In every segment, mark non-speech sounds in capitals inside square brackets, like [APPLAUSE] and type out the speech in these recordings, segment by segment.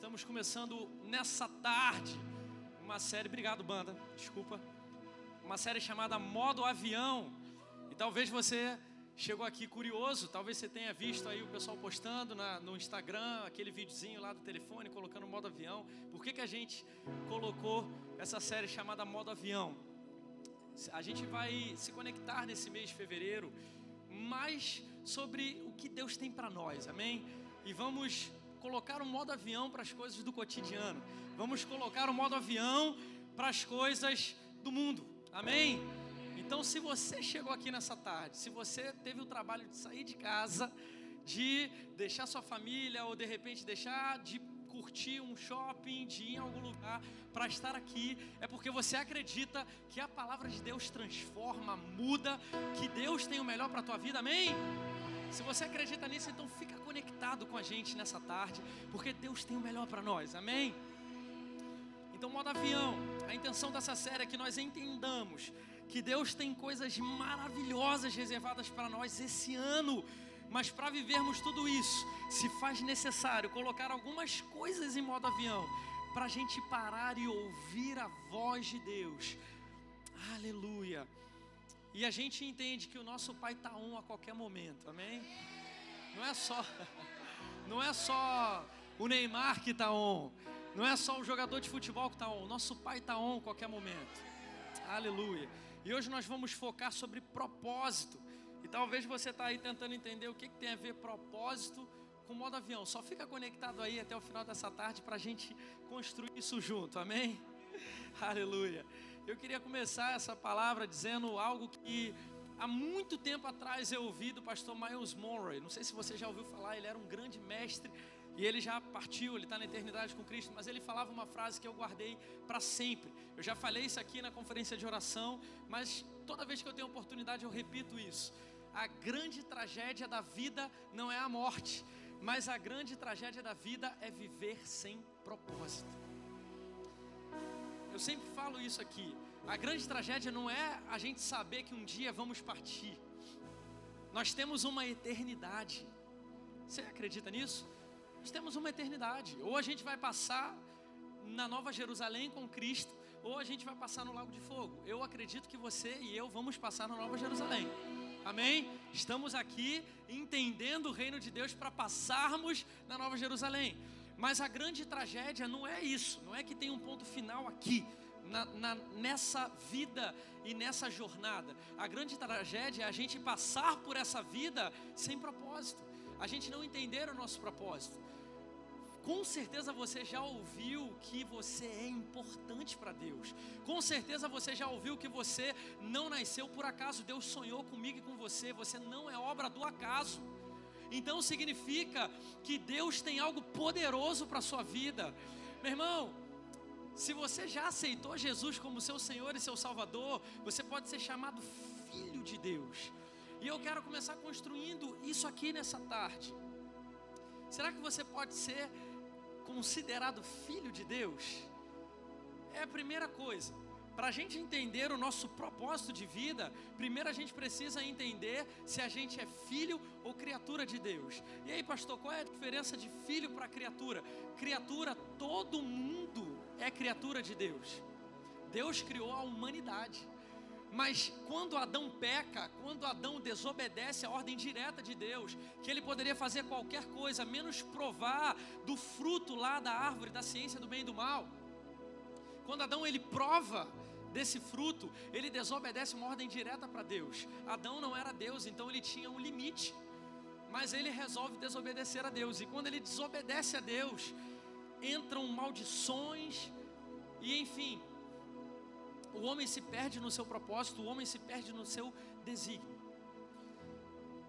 Estamos começando nessa tarde uma série, obrigado banda, desculpa, uma série chamada Modo Avião. E talvez você chegou aqui curioso, talvez você tenha visto aí o pessoal postando na, no Instagram aquele videozinho lá do telefone colocando modo avião. Por que, que a gente colocou essa série chamada Modo Avião? A gente vai se conectar nesse mês de fevereiro mais sobre o que Deus tem para nós, amém? E vamos colocar o modo avião para as coisas do cotidiano. Vamos colocar o modo avião para as coisas do mundo. Amém? Então, se você chegou aqui nessa tarde, se você teve o trabalho de sair de casa, de deixar sua família ou de repente deixar de curtir um shopping, de ir em algum lugar para estar aqui, é porque você acredita que a palavra de Deus transforma, muda, que Deus tem o melhor para a tua vida. Amém? Se você acredita nisso, então fica conectado com a gente nessa tarde, porque Deus tem o melhor para nós, amém? Então, modo avião, a intenção dessa série é que nós entendamos que Deus tem coisas maravilhosas reservadas para nós esse ano, mas para vivermos tudo isso, se faz necessário colocar algumas coisas em modo avião, para a gente parar e ouvir a voz de Deus. Aleluia. E a gente entende que o nosso Pai está on a qualquer momento, amém? Não é só, [LAUGHS] não é só o Neymar que está on, não é só o jogador de futebol que está on, nosso Pai está on a qualquer momento. Aleluia. E hoje nós vamos focar sobre propósito. E talvez você está aí tentando entender o que, que tem a ver propósito com modo avião. Só fica conectado aí até o final dessa tarde para a gente construir isso junto, amém? [LAUGHS] Aleluia. Eu queria começar essa palavra dizendo algo que há muito tempo atrás eu ouvi do pastor Miles Monroe. Não sei se você já ouviu falar, ele era um grande mestre e ele já partiu, ele está na eternidade com Cristo, mas ele falava uma frase que eu guardei para sempre. Eu já falei isso aqui na conferência de oração, mas toda vez que eu tenho oportunidade eu repito isso. A grande tragédia da vida não é a morte, mas a grande tragédia da vida é viver sem propósito. Eu sempre falo isso aqui. A grande tragédia não é a gente saber que um dia vamos partir. Nós temos uma eternidade. Você acredita nisso? Nós temos uma eternidade. Ou a gente vai passar na Nova Jerusalém com Cristo, ou a gente vai passar no Lago de Fogo. Eu acredito que você e eu vamos passar na Nova Jerusalém. Amém? Estamos aqui entendendo o reino de Deus para passarmos na Nova Jerusalém. Mas a grande tragédia não é isso, não é que tem um ponto final aqui, na, na, nessa vida e nessa jornada. A grande tragédia é a gente passar por essa vida sem propósito, a gente não entender o nosso propósito. Com certeza você já ouviu que você é importante para Deus. Com certeza você já ouviu que você não nasceu por acaso. Deus sonhou comigo e com você. Você não é obra do acaso. Então significa que Deus tem algo poderoso para a sua vida. Meu irmão, se você já aceitou Jesus como seu Senhor e seu Salvador, você pode ser chamado filho de Deus. E eu quero começar construindo isso aqui nessa tarde. Será que você pode ser considerado filho de Deus? É a primeira coisa. Para a gente entender o nosso propósito de vida, primeiro a gente precisa entender se a gente é filho ou criatura de Deus. E aí, pastor, qual é a diferença de filho para criatura? Criatura, todo mundo é criatura de Deus. Deus criou a humanidade. Mas quando Adão peca, quando Adão desobedece a ordem direta de Deus, que ele poderia fazer qualquer coisa, menos provar do fruto lá da árvore da ciência do bem e do mal, quando Adão ele prova desse fruto, ele desobedece uma ordem direta para Deus. Adão não era Deus, então ele tinha um limite. Mas ele resolve desobedecer a Deus. E quando ele desobedece a Deus, entram maldições e enfim, o homem se perde no seu propósito, o homem se perde no seu desígnio.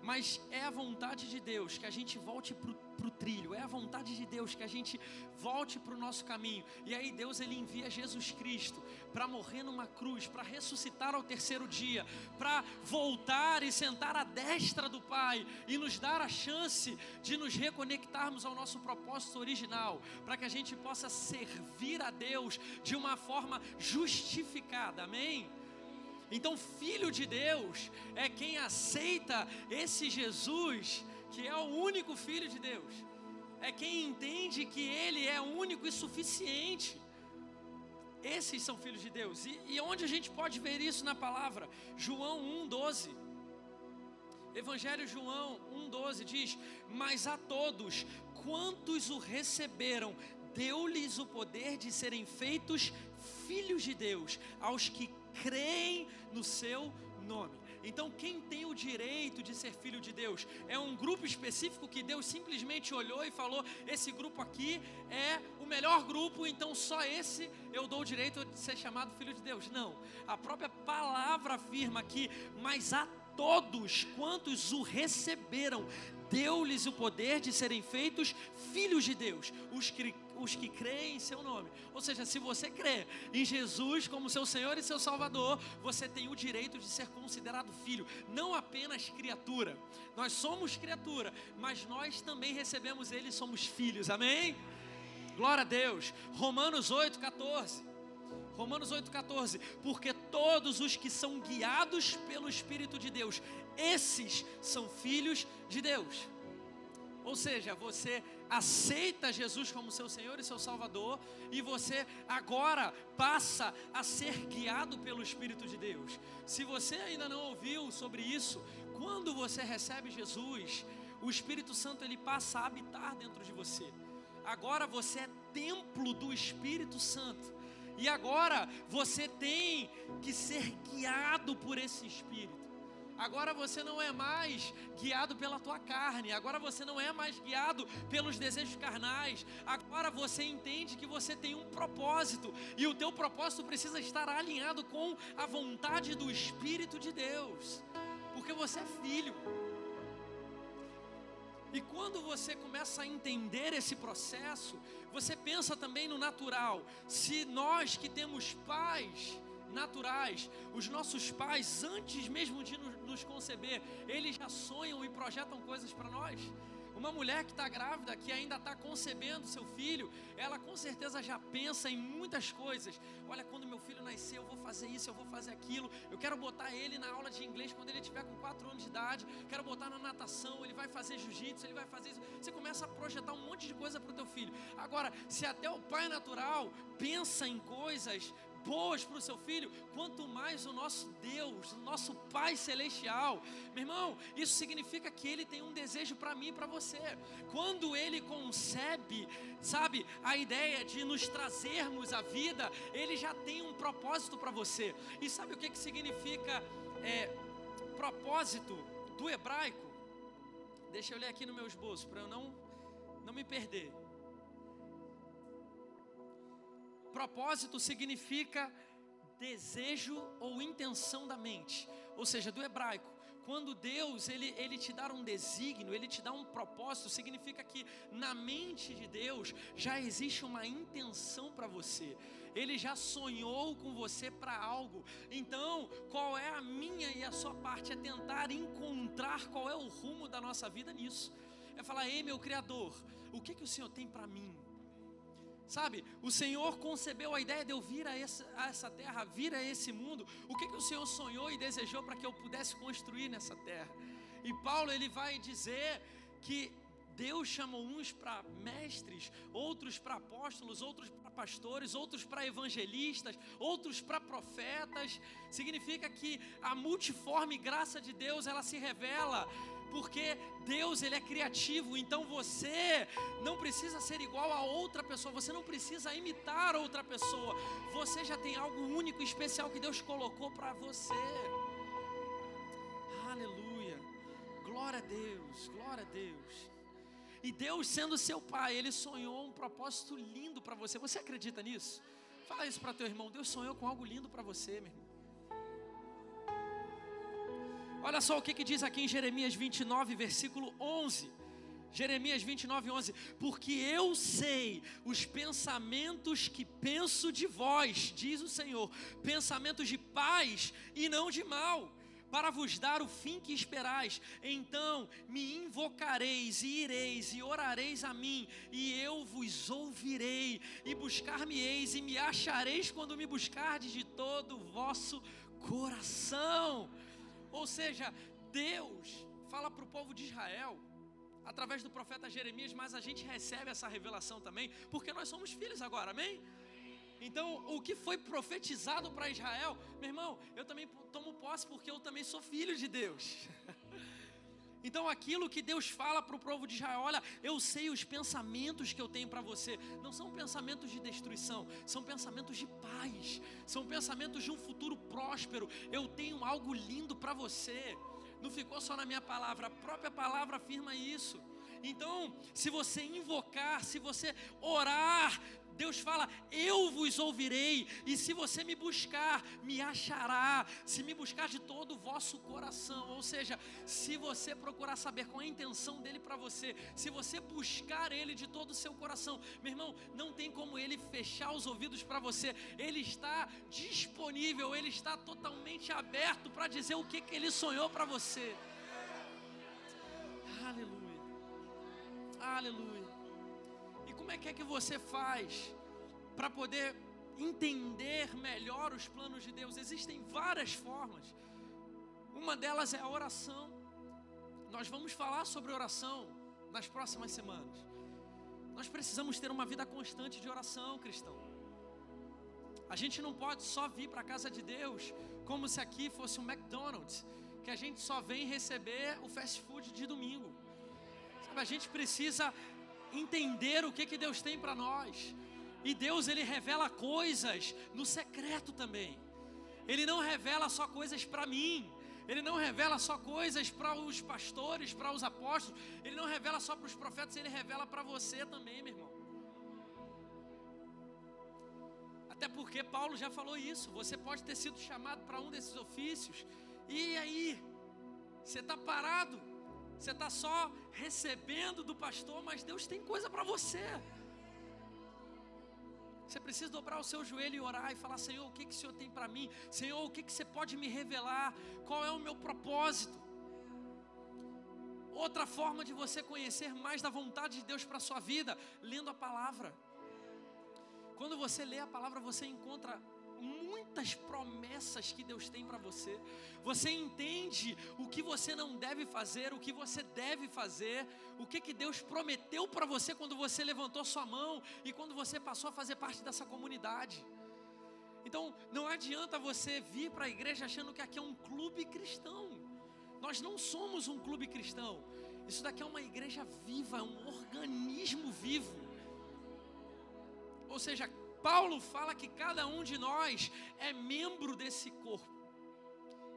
Mas é a vontade de Deus que a gente volte para o trilho, é a vontade de Deus que a gente volte para o nosso caminho. E aí Deus ele envia Jesus Cristo para morrer numa cruz, para ressuscitar ao terceiro dia, para voltar e sentar à destra do Pai e nos dar a chance de nos reconectarmos ao nosso propósito original, para que a gente possa servir a Deus de uma forma justificada. Amém? Então, filho de Deus é quem aceita esse Jesus, que é o único filho de Deus. é quem entende que Ele é único e suficiente. Esses são filhos de Deus. E, e onde a gente pode ver isso na palavra? João 1,12. Evangelho João 1,12 diz: Mas a todos quantos o receberam, deu-lhes o poder de serem feitos filhos de Deus, aos que creem no seu nome. Então, quem tem o direito de ser filho de Deus? É um grupo específico que Deus simplesmente olhou e falou: esse grupo aqui é o melhor grupo, então só esse eu dou o direito de ser chamado filho de Deus. Não. A própria palavra afirma que, mas a todos quantos o receberam, deu-lhes o poder de serem feitos filhos de Deus, os que os que creem em seu nome. Ou seja, se você crê em Jesus como seu Senhor e seu Salvador, você tem o direito de ser considerado filho, não apenas criatura. Nós somos criatura, mas nós também recebemos Ele somos filhos. Amém? Glória a Deus. Romanos 8, 14. Romanos 8,14, porque todos os que são guiados pelo Espírito de Deus, esses são filhos de Deus. Ou seja, você aceita Jesus como seu Senhor e seu Salvador, e você agora passa a ser guiado pelo Espírito de Deus. Se você ainda não ouviu sobre isso, quando você recebe Jesus, o Espírito Santo ele passa a habitar dentro de você. Agora você é templo do Espírito Santo. E agora você tem que ser guiado por esse Espírito. Agora você não é mais guiado pela tua carne, agora você não é mais guiado pelos desejos carnais. Agora você entende que você tem um propósito e o teu propósito precisa estar alinhado com a vontade do Espírito de Deus. Porque você é filho. E quando você começa a entender esse processo, você pensa também no natural. Se nós que temos pais naturais, os nossos pais, antes mesmo de nos conceber, eles já sonham e projetam coisas para nós. Uma mulher que está grávida, que ainda está concebendo seu filho, ela com certeza já pensa em muitas coisas. Olha, quando meu filho nascer, eu vou fazer isso, eu vou fazer aquilo. Eu quero botar ele na aula de inglês quando ele tiver com 4 anos de idade. Quero botar na natação, ele vai fazer jiu-jitsu, ele vai fazer isso. Você começa a projetar um monte de coisa para o teu filho. Agora, se até o pai natural pensa em coisas boas para o seu filho, quanto mais o nosso Deus, o nosso Pai Celestial. Meu irmão, isso significa que Ele tem um desejo para mim e para você. Quando Ele concebe, sabe, a ideia de nos trazermos a vida, Ele já tem um propósito para você. E sabe o que, que significa é, propósito do hebraico? Deixa eu ler aqui no meu esboço para eu não, não me perder. Propósito significa desejo ou intenção da mente, ou seja, do hebraico. Quando Deus ele, ele te dá um desígnio, ele te dá um propósito, significa que na mente de Deus já existe uma intenção para você. Ele já sonhou com você para algo. Então, qual é a minha e a sua parte? É tentar encontrar qual é o rumo da nossa vida nisso. É falar, ei meu Criador, o que, que o Senhor tem para mim? Sabe, o Senhor concebeu a ideia de eu vir a essa, a essa terra, vir a esse mundo. O que, que o Senhor sonhou e desejou para que eu pudesse construir nessa terra? E Paulo ele vai dizer que Deus chamou uns para mestres, outros para apóstolos, outros para pastores, outros para evangelistas, outros para profetas. Significa que a multiforme graça de Deus ela se revela porque Deus ele é criativo, então você não precisa ser igual a outra pessoa, você não precisa imitar outra pessoa. Você já tem algo único e especial que Deus colocou para você. Aleluia. Glória a Deus, glória a Deus. E Deus, sendo seu pai, ele sonhou um propósito lindo para você. Você acredita nisso? Fala isso para teu irmão. Deus sonhou com algo lindo para você, meu irmão. Olha só o que, que diz aqui em Jeremias 29, versículo 11. Jeremias 29, 11: Porque eu sei os pensamentos que penso de vós, diz o Senhor, pensamentos de paz e não de mal, para vos dar o fim que esperais. Então me invocareis e ireis e orareis a mim, e eu vos ouvirei, e buscar-me-eis e me achareis quando me buscardes de todo o vosso coração. Ou seja, Deus fala para o povo de Israel através do profeta Jeremias, mas a gente recebe essa revelação também, porque nós somos filhos agora, amém? Então, o que foi profetizado para Israel, meu irmão, eu também tomo posse porque eu também sou filho de Deus. [LAUGHS] Então, aquilo que Deus fala para o povo de Israel, olha, eu sei os pensamentos que eu tenho para você, não são pensamentos de destruição, são pensamentos de paz, são pensamentos de um futuro próspero. Eu tenho algo lindo para você. Não ficou só na minha palavra, a própria palavra afirma isso. Então, se você invocar, se você orar, Deus fala: Eu vos ouvirei, e se você me buscar, me achará, se me buscar de todo o vosso coração. Ou seja, se você procurar saber qual é a intenção dele para você, se você buscar ele de todo o seu coração, meu irmão, não tem como ele fechar os ouvidos para você, ele está disponível, ele está totalmente aberto para dizer o que, que ele sonhou para você. Aleluia, aleluia. Como é que é que você faz para poder entender melhor os planos de Deus? Existem várias formas. Uma delas é a oração. Nós vamos falar sobre oração nas próximas semanas. Nós precisamos ter uma vida constante de oração, cristão. A gente não pode só vir para a casa de Deus como se aqui fosse um McDonald's, que a gente só vem receber o fast food de domingo. Sabe, a gente precisa entender o que, que Deus tem para nós. E Deus ele revela coisas no secreto também. Ele não revela só coisas para mim. Ele não revela só coisas para os pastores, para os apóstolos. Ele não revela só para os profetas, ele revela para você também, meu irmão. Até porque Paulo já falou isso. Você pode ter sido chamado para um desses ofícios. E aí? Você está parado você está só recebendo do pastor, mas Deus tem coisa para você. Você precisa dobrar o seu joelho e orar e falar: Senhor, o que, que o Senhor tem para mim? Senhor, o que, que você pode me revelar? Qual é o meu propósito? Outra forma de você conhecer mais da vontade de Deus para a sua vida, lendo a palavra. Quando você lê a palavra, você encontra muitas promessas que Deus tem para você. Você entende o que você não deve fazer, o que você deve fazer, o que, que Deus prometeu para você quando você levantou sua mão e quando você passou a fazer parte dessa comunidade. Então, não adianta você vir para a igreja achando que aqui é um clube cristão. Nós não somos um clube cristão. Isso daqui é uma igreja viva, é um organismo vivo. Ou seja, Paulo fala que cada um de nós é membro desse corpo.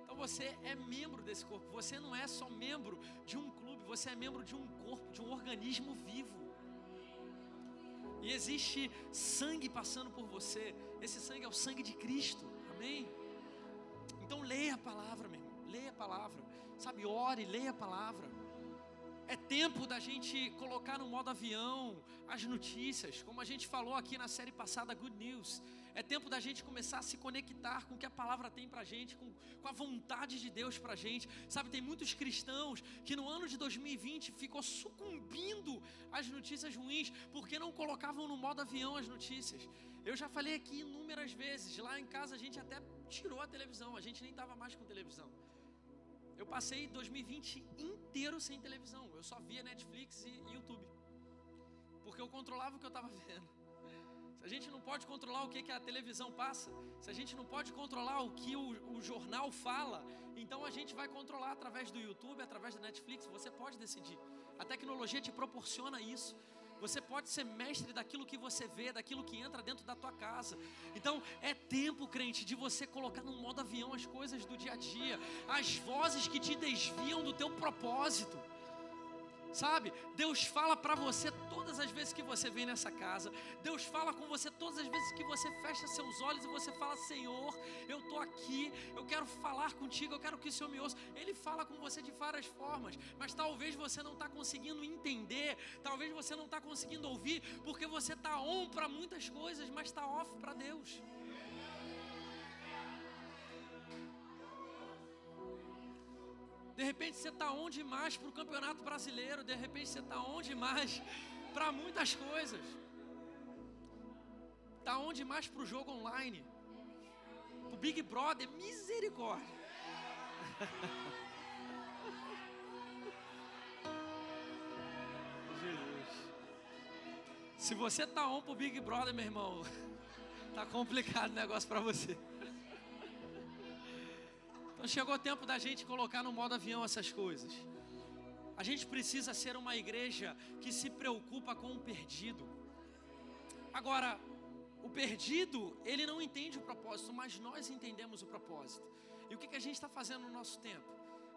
Então você é membro desse corpo. Você não é só membro de um clube, você é membro de um corpo, de um organismo vivo. E existe sangue passando por você. Esse sangue é o sangue de Cristo. Amém? Então leia a palavra, meu irmão. Leia a palavra. Sabe, ore, leia a palavra. É tempo da gente colocar no modo avião as notícias, como a gente falou aqui na série passada, Good News. É tempo da gente começar a se conectar com o que a palavra tem pra gente, com, com a vontade de Deus pra gente. Sabe, tem muitos cristãos que no ano de 2020 ficou sucumbindo às notícias ruins, porque não colocavam no modo avião as notícias. Eu já falei aqui inúmeras vezes, lá em casa a gente até tirou a televisão, a gente nem estava mais com televisão. Eu passei 2020 inteiro sem televisão. Eu só via Netflix e YouTube. Porque eu controlava o que eu estava [LAUGHS] vendo. Se a gente não pode controlar o que, que a televisão passa, se a gente não pode controlar o que o, o jornal fala, então a gente vai controlar através do YouTube, através da Netflix. Você pode decidir. A tecnologia te proporciona isso. Você pode ser mestre daquilo que você vê, daquilo que entra dentro da tua casa. Então, é tempo, crente, de você colocar no modo avião as coisas do dia a dia, as vozes que te desviam do teu propósito. Sabe? Deus fala para você todas as vezes que você vem nessa casa. Deus fala com você todas as vezes que você fecha seus olhos e você fala: Senhor, eu estou aqui, eu quero falar contigo, eu quero que o Senhor me ouça. Ele fala com você de várias formas, mas talvez você não está conseguindo entender, talvez você não está conseguindo ouvir, porque você está on para muitas coisas, mas está off para Deus. De repente você está onde mais para o campeonato brasileiro, de repente você está onde mais [LAUGHS] para muitas coisas. Está onde mais para o jogo online, o Big Brother, misericórdia. [LAUGHS] Jesus. Se você está on pro Big Brother, meu irmão, [LAUGHS] tá complicado o negócio para você. Então chegou o tempo da gente colocar no modo avião essas coisas. A gente precisa ser uma igreja que se preocupa com o perdido. Agora, o perdido, ele não entende o propósito, mas nós entendemos o propósito. E o que, que a gente está fazendo no nosso tempo?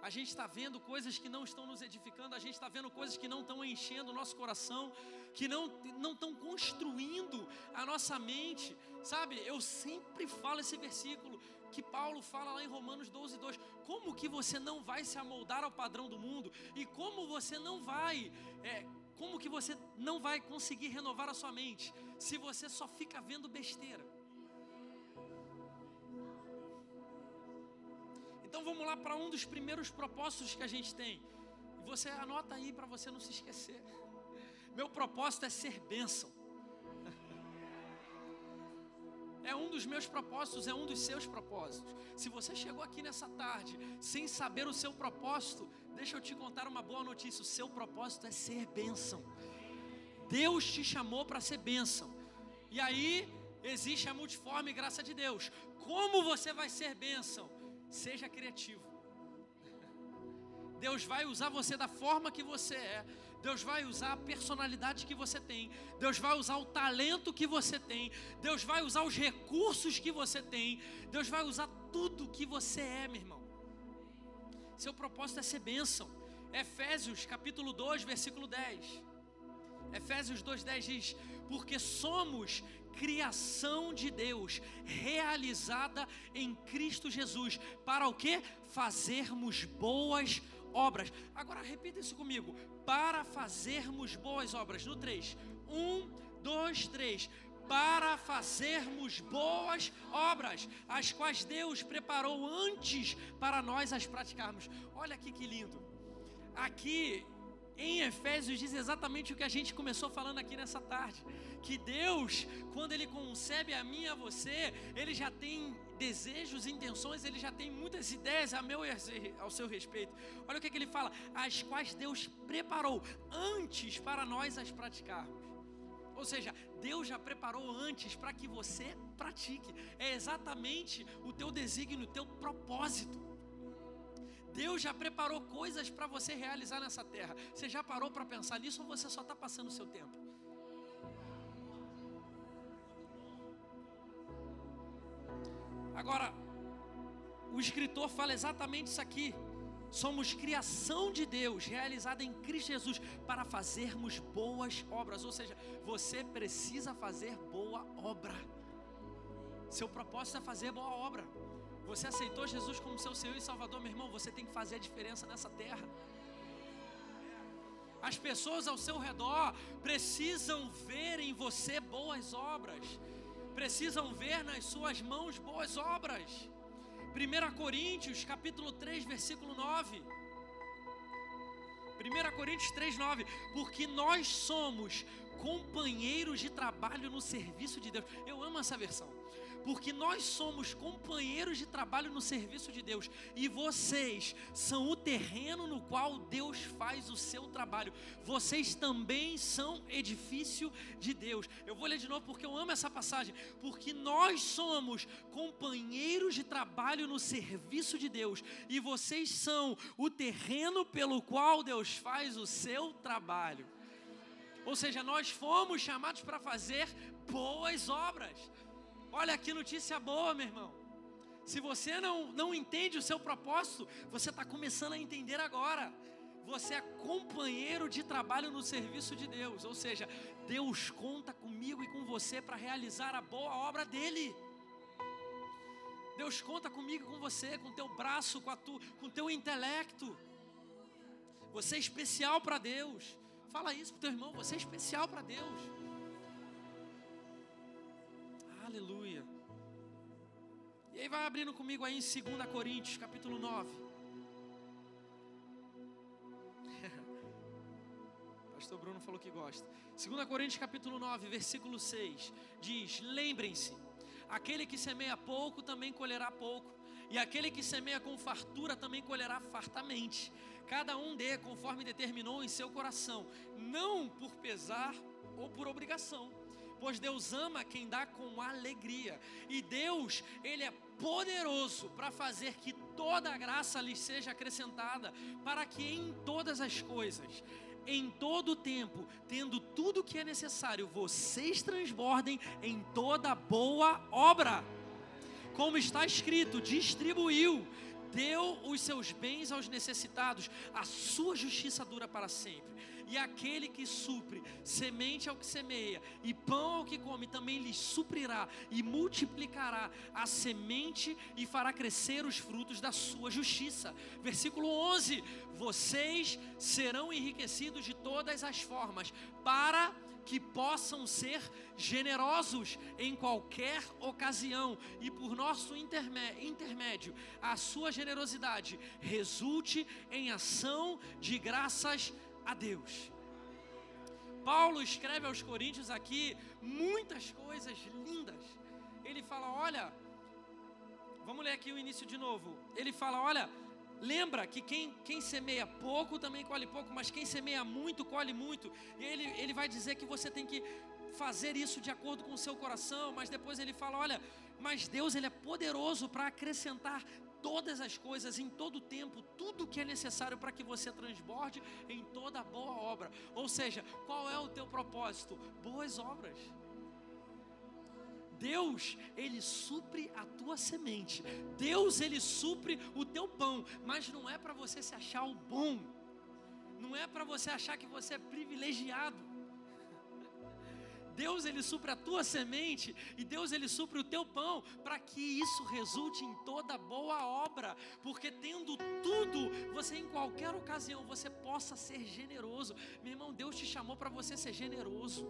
A gente está vendo coisas que não estão nos edificando, a gente está vendo coisas que não estão enchendo o nosso coração, que não não estão construindo a nossa mente, sabe? Eu sempre falo esse versículo que Paulo fala lá em Romanos 12, 2. Como que você não vai se amoldar ao padrão do mundo? E como você não vai, é, como que você não vai conseguir renovar a sua mente se você só fica vendo besteira? Então vamos lá para um dos primeiros propósitos que a gente tem. E você anota aí para você não se esquecer. [LAUGHS] Meu propósito é ser bênção. É um dos meus propósitos, é um dos seus propósitos. Se você chegou aqui nessa tarde sem saber o seu propósito, deixa eu te contar uma boa notícia: o seu propósito é ser bênção. Deus te chamou para ser bênção. E aí existe a multiforme graça de Deus. Como você vai ser bênção? Seja criativo. Deus vai usar você da forma que você é. Deus vai usar a personalidade que você tem. Deus vai usar o talento que você tem. Deus vai usar os recursos que você tem. Deus vai usar tudo que você é, meu irmão. Seu propósito é ser bênção. Efésios capítulo 2, versículo 10. Efésios 2:10 diz: "Porque somos criação de Deus, realizada em Cristo Jesus, para o que? Fazermos boas obras. Agora repita isso comigo: para fazermos boas obras. No 3. 1, 2, 3 para fazermos boas obras, as quais Deus preparou antes para nós as praticarmos. Olha aqui que lindo. Aqui em Efésios diz exatamente o que a gente começou falando aqui nessa tarde, que Deus, quando ele concebe a mim e a você, ele já tem desejos, intenções, ele já tem muitas ideias a meu ao seu respeito. Olha o que, que ele fala, as quais Deus preparou antes para nós as praticarmos. Ou seja, Deus já preparou antes para que você pratique. É exatamente o teu desígnio, o teu propósito. Deus já preparou coisas para você realizar nessa terra. Você já parou para pensar nisso ou você só está passando o seu tempo? Agora, o escritor fala exatamente isso aqui. Somos criação de Deus, realizada em Cristo Jesus, para fazermos boas obras. Ou seja, você precisa fazer boa obra. Seu propósito é fazer boa obra. Você aceitou Jesus como seu Senhor e Salvador, meu irmão? Você tem que fazer a diferença nessa terra. As pessoas ao seu redor precisam ver em você boas obras, precisam ver nas suas mãos boas obras. 1 Coríntios, capítulo 3, versículo 9. 1 Coríntios 3, 9. Porque nós somos companheiros de trabalho no serviço de Deus. Eu amo essa versão porque nós somos companheiros de trabalho no serviço de Deus e vocês são o terreno no qual Deus faz o seu trabalho. Vocês também são edifício de Deus. Eu vou ler de novo porque eu amo essa passagem. Porque nós somos companheiros de trabalho no serviço de Deus e vocês são o terreno pelo qual Deus faz o seu trabalho. Ou seja, nós fomos chamados para fazer boas obras. Olha que notícia boa, meu irmão. Se você não, não entende o seu propósito, você está começando a entender agora. Você é companheiro de trabalho no serviço de Deus, ou seja, Deus conta comigo e com você para realizar a boa obra dele. Deus conta comigo e com você, com teu braço, com, a tu, com teu intelecto. Você é especial para Deus. Fala isso para teu irmão, você é especial para Deus. Aleluia. E aí vai abrindo comigo aí em 2 Coríntios, capítulo 9. [LAUGHS] Pastor Bruno falou que gosta. 2 Coríntios, capítulo 9, versículo 6. Diz: Lembrem-se, aquele que semeia pouco também colherá pouco, e aquele que semeia com fartura também colherá fartamente. Cada um dê conforme determinou em seu coração, não por pesar ou por obrigação. Pois Deus ama quem dá com alegria. E Deus, Ele é poderoso para fazer que toda a graça lhes seja acrescentada, para que em todas as coisas, em todo o tempo, tendo tudo o que é necessário, vocês transbordem em toda boa obra. Como está escrito, distribuiu, deu os seus bens aos necessitados, a sua justiça dura para sempre e aquele que supre semente ao que semeia e pão ao que come também lhe suprirá e multiplicará a semente e fará crescer os frutos da sua justiça. Versículo 11: Vocês serão enriquecidos de todas as formas para que possam ser generosos em qualquer ocasião e por nosso intermédio, a sua generosidade resulte em ação de graças Deus. Paulo escreve aos Coríntios aqui muitas coisas lindas. Ele fala: Olha, vamos ler aqui o início de novo. Ele fala: Olha, lembra que quem, quem semeia pouco também colhe pouco, mas quem semeia muito colhe muito. E ele, ele vai dizer que você tem que fazer isso de acordo com o seu coração, mas depois ele fala: Olha, mas Deus ele é poderoso para acrescentar todas as coisas, em todo o tempo, tudo que é necessário para que você transborde em toda boa obra. Ou seja, qual é o teu propósito? Boas obras. Deus, ele supre a tua semente. Deus, ele supre o teu pão, mas não é para você se achar o bom. Não é para você achar que você é privilegiado. Deus ele supre a tua semente e Deus ele supre o teu pão, para que isso resulte em toda boa obra, porque tendo tudo, você em qualquer ocasião você possa ser generoso. Meu irmão, Deus te chamou para você ser generoso.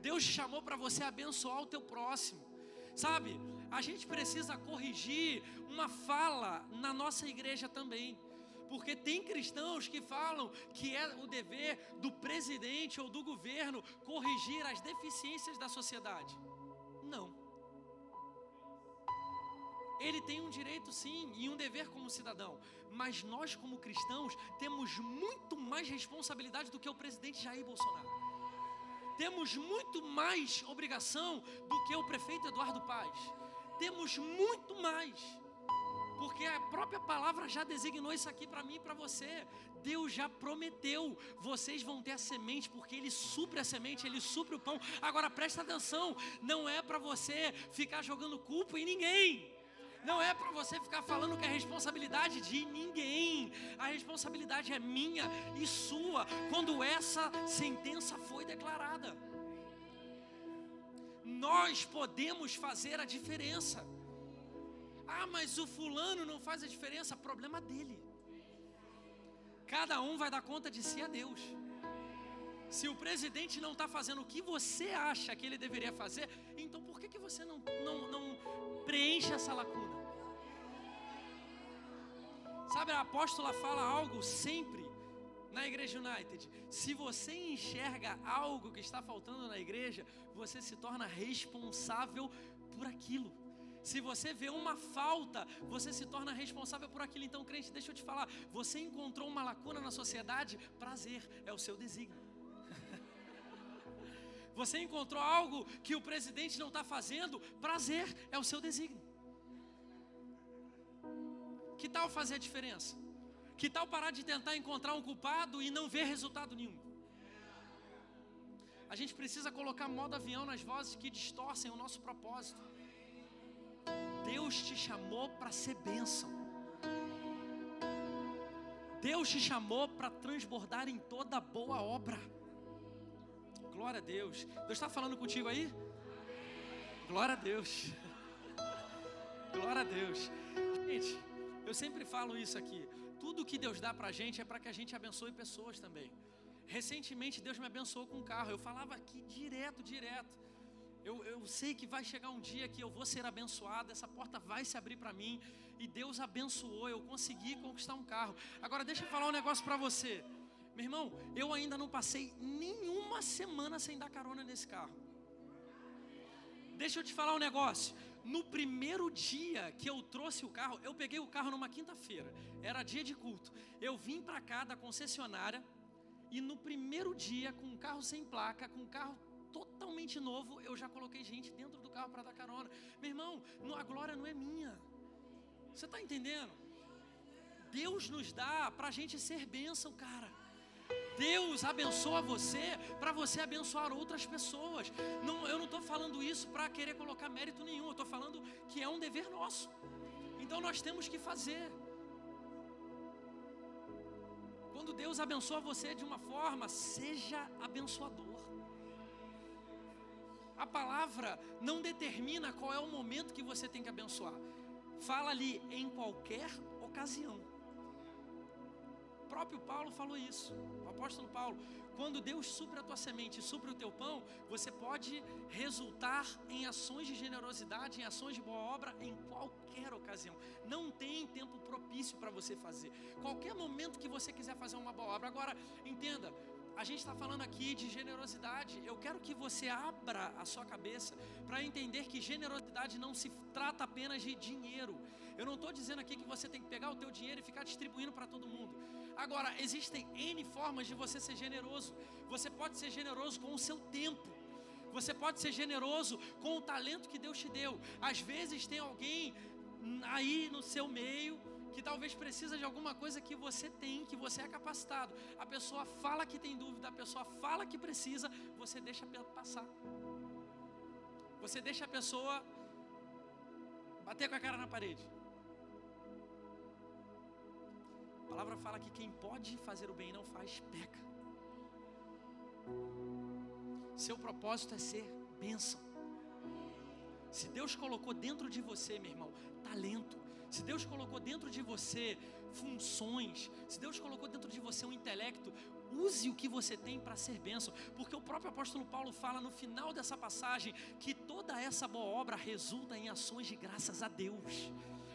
Deus te chamou para você abençoar o teu próximo. Sabe? A gente precisa corrigir uma fala na nossa igreja também. Porque tem cristãos que falam que é o dever do presidente ou do governo corrigir as deficiências da sociedade. Não. Ele tem um direito sim e um dever como cidadão, mas nós como cristãos temos muito mais responsabilidade do que o presidente Jair Bolsonaro. Temos muito mais obrigação do que o prefeito Eduardo Paz. Temos muito mais porque a própria palavra já designou isso aqui para mim e para você. Deus já prometeu, vocês vão ter a semente, porque Ele supre a semente, Ele supre o pão. Agora presta atenção, não é para você ficar jogando culpa em ninguém. Não é para você ficar falando que é responsabilidade de ninguém. A responsabilidade é minha e sua quando essa sentença foi declarada. Nós podemos fazer a diferença. Ah, mas o fulano não faz a diferença. Problema dele. Cada um vai dar conta de si a Deus. Se o presidente não está fazendo o que você acha que ele deveria fazer, então por que, que você não, não, não preenche essa lacuna? Sabe, a apóstola fala algo sempre na Igreja United. Se você enxerga algo que está faltando na igreja, você se torna responsável por aquilo. Se você vê uma falta, você se torna responsável por aquilo. Então, crente, deixa eu te falar: você encontrou uma lacuna na sociedade, prazer, é o seu desígnio. [LAUGHS] Você encontrou algo que o presidente não está fazendo, prazer, é o seu desígnio. Que tal fazer a diferença? Que tal parar de tentar encontrar um culpado e não ver resultado nenhum? A gente precisa colocar modo avião nas vozes que distorcem o nosso propósito. Deus te chamou para ser bênção. Deus te chamou para transbordar em toda boa obra. Glória a Deus. Deus está falando contigo aí? Glória a Deus. [LAUGHS] Glória a Deus. Gente, eu sempre falo isso aqui. Tudo que Deus dá para a gente é para que a gente abençoe pessoas também. Recentemente Deus me abençoou com um carro. Eu falava aqui direto, direto. Eu, eu sei que vai chegar um dia que eu vou ser abençoado, essa porta vai se abrir para mim. E Deus abençoou, eu consegui conquistar um carro. Agora deixa eu falar um negócio para você. Meu irmão, eu ainda não passei nenhuma semana sem dar carona nesse carro. Deixa eu te falar um negócio. No primeiro dia que eu trouxe o carro, eu peguei o carro numa quinta-feira. Era dia de culto. Eu vim para cá da concessionária e no primeiro dia, com um carro sem placa, com um carro totalmente novo, eu já coloquei gente dentro do carro para dar carona. Meu irmão, a glória não é minha. Você está entendendo? Deus nos dá para a gente ser bênção, cara. Deus abençoa você para você abençoar outras pessoas. Não, eu não estou falando isso para querer colocar mérito nenhum. Eu estou falando que é um dever nosso. Então nós temos que fazer. Quando Deus abençoa você de uma forma, seja abençoador. A palavra não determina qual é o momento que você tem que abençoar. Fala ali em qualquer ocasião. O próprio Paulo falou isso. O apóstolo Paulo, quando Deus supre a tua semente, supre o teu pão, você pode resultar em ações de generosidade, em ações de boa obra em qualquer ocasião. Não tem tempo propício para você fazer. Qualquer momento que você quiser fazer uma boa obra. Agora, entenda, a gente está falando aqui de generosidade. Eu quero que você abra a sua cabeça para entender que generosidade não se trata apenas de dinheiro. Eu não estou dizendo aqui que você tem que pegar o teu dinheiro e ficar distribuindo para todo mundo. Agora, existem N formas de você ser generoso. Você pode ser generoso com o seu tempo. Você pode ser generoso com o talento que Deus te deu. Às vezes tem alguém aí no seu meio que talvez precisa de alguma coisa que você tem, que você é capacitado. A pessoa fala que tem dúvida, a pessoa fala que precisa, você deixa passar. Você deixa a pessoa bater com a cara na parede. A palavra fala que quem pode fazer o bem e não faz, peca. Seu propósito é ser bênção. Se Deus colocou dentro de você, meu irmão, talento, se Deus colocou dentro de você funções, se Deus colocou dentro de você um intelecto, use o que você tem para ser bênção, porque o próprio apóstolo Paulo fala no final dessa passagem que toda essa boa obra resulta em ações de graças a Deus.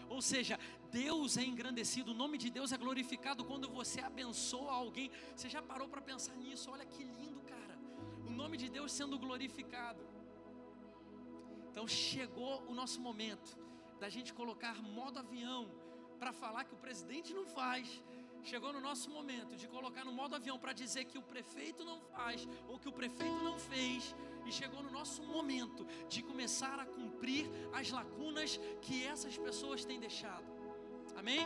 Ou seja, Deus é engrandecido, o nome de Deus é glorificado quando você abençoa alguém. Você já parou para pensar nisso? Olha que lindo, cara. O nome de Deus sendo glorificado. Então chegou o nosso momento da gente colocar modo avião para falar que o presidente não faz. Chegou no nosso momento de colocar no modo avião para dizer que o prefeito não faz ou que o prefeito não fez. E chegou no nosso momento de começar a cumprir as lacunas que essas pessoas têm deixado. Amém?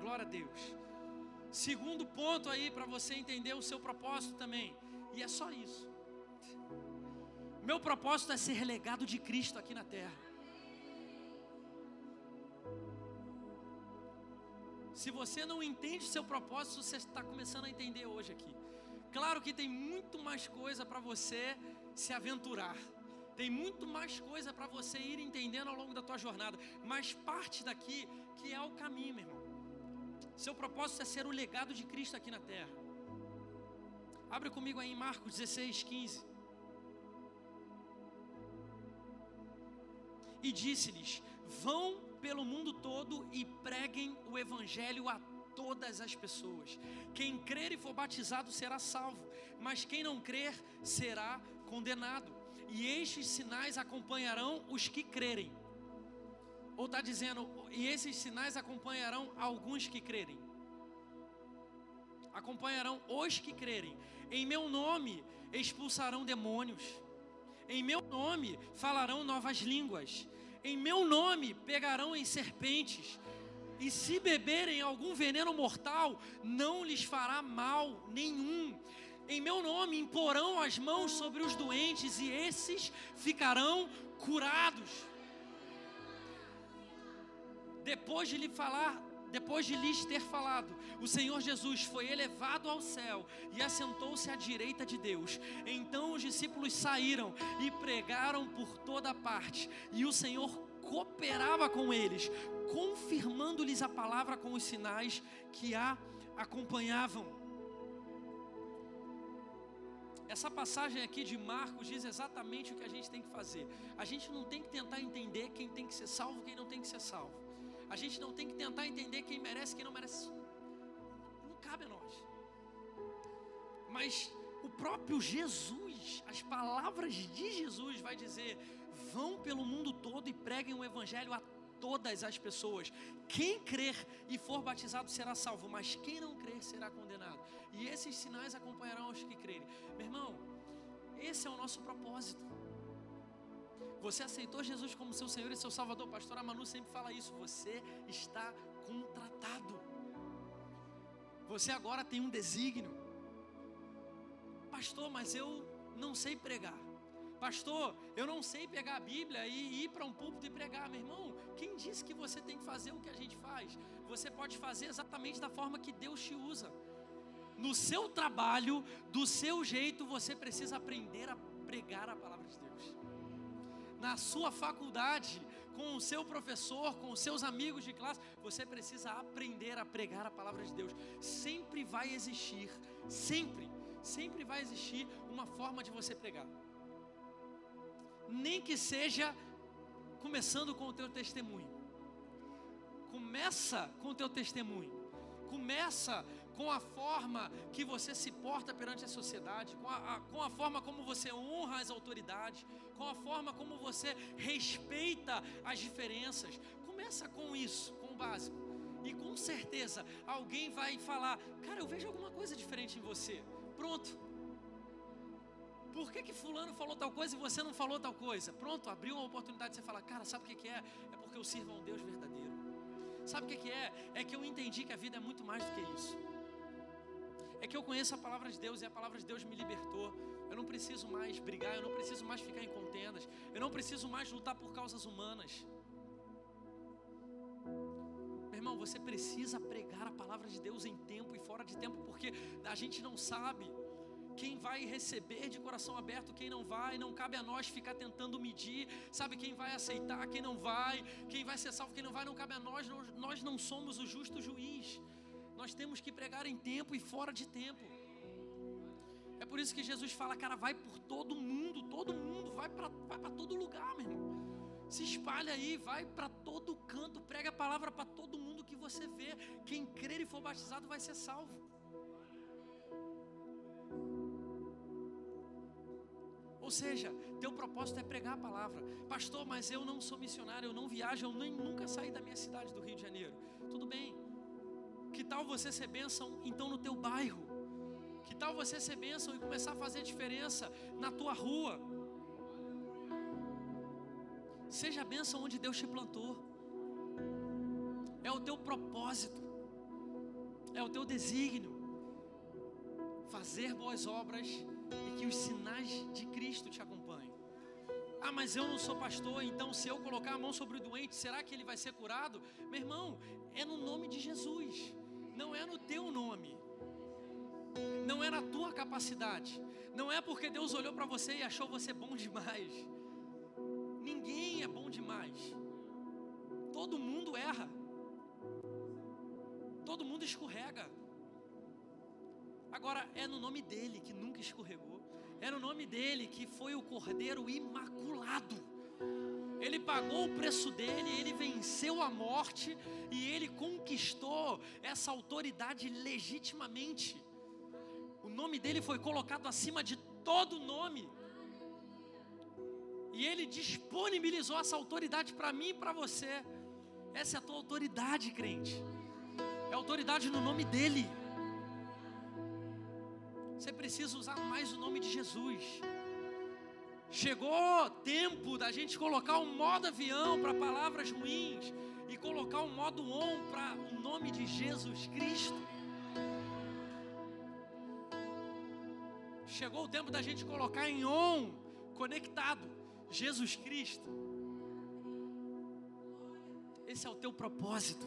Glória a Deus. Segundo ponto aí para você entender o seu propósito também. E é só isso. Meu propósito é ser legado de Cristo aqui na terra. Se você não entende seu propósito, você está começando a entender hoje aqui. Claro que tem muito mais coisa para você se aventurar. Tem muito mais coisa para você ir entendendo ao longo da tua jornada. Mas parte daqui que é o caminho, meu irmão. Seu propósito é ser o legado de Cristo aqui na terra. Abre comigo aí em Marcos 16, 15. E disse-lhes: Vão pelo mundo todo e preguem o evangelho a todas as pessoas. Quem crer e for batizado será salvo, mas quem não crer será condenado. E estes sinais acompanharão os que crerem. Ou está dizendo, e esses sinais acompanharão alguns que crerem. Acompanharão os que crerem. Em meu nome expulsarão demônios. Em meu nome falarão novas línguas em meu nome pegarão em serpentes, e se beberem algum veneno mortal, não lhes fará mal nenhum. Em meu nome imporão as mãos sobre os doentes, e esses ficarão curados. Depois de lhe falar depois de lhes ter falado, o Senhor Jesus foi elevado ao céu e assentou-se à direita de Deus. Então os discípulos saíram e pregaram por toda parte, e o Senhor cooperava com eles, confirmando-lhes a palavra com os sinais que a acompanhavam. Essa passagem aqui de Marcos diz exatamente o que a gente tem que fazer. A gente não tem que tentar entender quem tem que ser salvo, quem não tem que ser salvo. A gente não tem que tentar entender quem merece, quem não merece. Não cabe a nós. Mas o próprio Jesus, as palavras de Jesus vai dizer: vão pelo mundo todo e preguem o evangelho a todas as pessoas. Quem crer e for batizado será salvo, mas quem não crer será condenado. e esses sinais acompanharão os que crerem. Meu irmão, esse é o nosso propósito. Você aceitou Jesus como seu Senhor e seu Salvador. Pastor Manu sempre fala isso. Você está contratado. Você agora tem um desígnio. Pastor, mas eu não sei pregar. Pastor, eu não sei pegar a Bíblia e ir para um púlpito e pregar, meu irmão. Quem disse que você tem que fazer o que a gente faz? Você pode fazer exatamente da forma que Deus te usa. No seu trabalho, do seu jeito, você precisa aprender a pregar a palavra de Deus. Na sua faculdade, com o seu professor, com os seus amigos de classe, você precisa aprender a pregar a palavra de Deus. Sempre vai existir, sempre, sempre vai existir uma forma de você pregar. Nem que seja começando com o teu testemunho. Começa com o teu testemunho. Começa com a forma que você se porta perante a sociedade, com a, a, com a forma como você honra as autoridades, com a forma como você respeita as diferenças. Começa com isso, com o básico. E com certeza alguém vai falar: Cara, eu vejo alguma coisa diferente em você. Pronto. Por que, que Fulano falou tal coisa e você não falou tal coisa? Pronto, abriu uma oportunidade de você falar: Cara, sabe o que, que é? É porque eu sirvo a um Deus verdadeiro. Sabe o que, que é? É que eu entendi que a vida é muito mais do que isso é que eu conheço a palavra de Deus e a palavra de Deus me libertou. Eu não preciso mais brigar, eu não preciso mais ficar em contendas, eu não preciso mais lutar por causas humanas. Meu irmão, você precisa pregar a palavra de Deus em tempo e fora de tempo, porque a gente não sabe quem vai receber de coração aberto, quem não vai, não cabe a nós ficar tentando medir, sabe quem vai aceitar, quem não vai, quem vai ser salvo, quem não vai, não cabe a nós, nós, não somos o justo juiz. Nós temos que pregar em tempo e fora de tempo. É por isso que Jesus fala, cara, vai por todo mundo, todo mundo, vai para vai todo lugar, meu irmão. Se espalha aí, vai para todo canto, prega a palavra para todo mundo que você vê. Quem crer e for batizado vai ser salvo. Ou seja, teu propósito é pregar a palavra. Pastor, mas eu não sou missionário, eu não viajo, eu nem nunca saí da minha cidade do Rio de Janeiro. Tudo bem, que tal você ser bênção então no teu bairro? Que tal você ser bênção e começar a fazer diferença na tua rua? Seja bênção onde Deus te plantou. É o teu propósito. É o teu desígnio. Fazer boas obras e que os sinais de Cristo te acompanhem. Ah, mas eu não sou pastor, então se eu colocar a mão sobre o doente, será que ele vai ser curado? Meu irmão, é no nome de Jesus não é no teu nome, não é na tua capacidade, não é porque Deus olhou para você e achou você bom demais. Ninguém é bom demais. Todo mundo erra. Todo mundo escorrega. Agora é no nome dele que nunca escorregou. É no nome dele que foi o Cordeiro imaculado ele pagou o preço dele, ele venceu a morte e ele conquistou essa autoridade legitimamente. O nome dele foi colocado acima de todo nome. E ele disponibilizou essa autoridade para mim e para você. Essa é a tua autoridade, crente. É autoridade no nome dele. Você precisa usar mais o nome de Jesus. Chegou tempo da gente colocar um modo avião para palavras ruins e colocar um modo on para o nome de Jesus Cristo. Chegou o tempo da gente colocar em on, conectado, Jesus Cristo. Esse é o teu propósito.